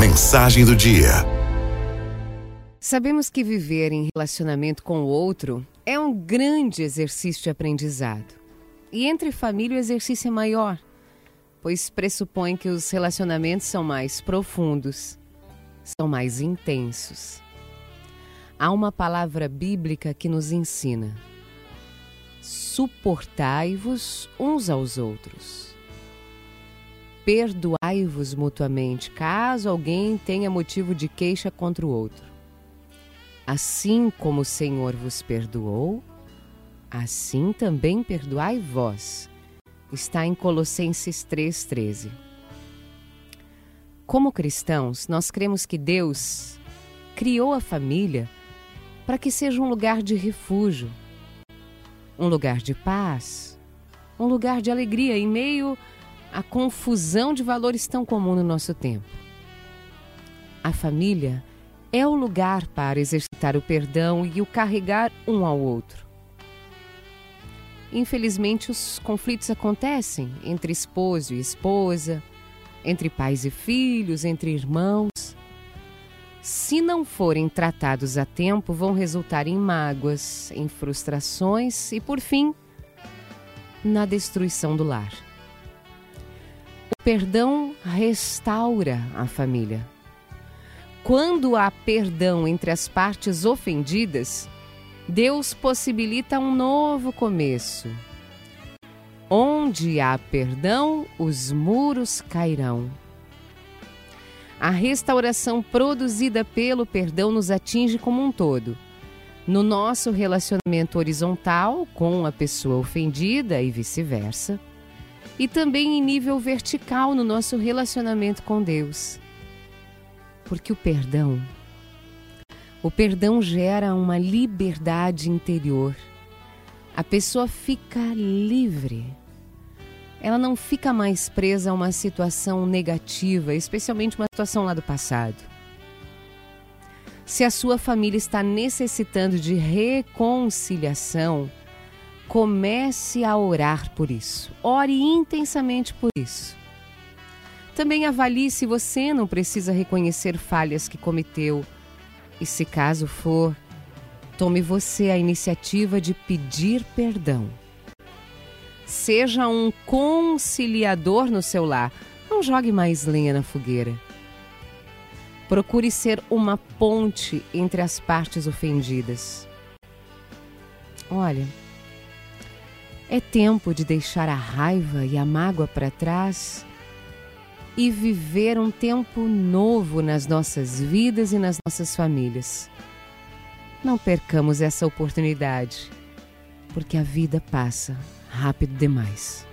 Mensagem do dia. Sabemos que viver em relacionamento com o outro é um grande exercício de aprendizado. E entre família o exercício é maior, pois pressupõe que os relacionamentos são mais profundos, são mais intensos. Há uma palavra bíblica que nos ensina: suportai-vos uns aos outros. Perdoai-vos mutuamente, caso alguém tenha motivo de queixa contra o outro. Assim como o Senhor vos perdoou, assim também perdoai vós. Está em Colossenses 3,13. Como cristãos, nós cremos que Deus criou a família para que seja um lugar de refúgio, um lugar de paz, um lugar de alegria em meio à confusão de valores tão comum no nosso tempo. A família é o lugar para exercitar o perdão e o carregar um ao outro. Infelizmente, os conflitos acontecem entre esposo e esposa, entre pais e filhos, entre irmãos. Se não forem tratados a tempo, vão resultar em mágoas, em frustrações e, por fim, na destruição do lar. Perdão restaura a família. Quando há perdão entre as partes ofendidas, Deus possibilita um novo começo. Onde há perdão, os muros cairão. A restauração produzida pelo perdão nos atinge como um todo. No nosso relacionamento horizontal com a pessoa ofendida e vice-versa, e também em nível vertical no nosso relacionamento com Deus. Porque o perdão, o perdão gera uma liberdade interior. A pessoa fica livre ela não fica mais presa a uma situação negativa, especialmente uma situação lá do passado. Se a sua família está necessitando de reconciliação, comece a orar por isso. Ore intensamente por isso. Também avalie se você não precisa reconhecer falhas que cometeu e, se caso for, tome você a iniciativa de pedir perdão. Seja um conciliador no seu lar. Não jogue mais lenha na fogueira. Procure ser uma ponte entre as partes ofendidas. Olha, é tempo de deixar a raiva e a mágoa para trás e viver um tempo novo nas nossas vidas e nas nossas famílias. Não percamos essa oportunidade, porque a vida passa rápido demais.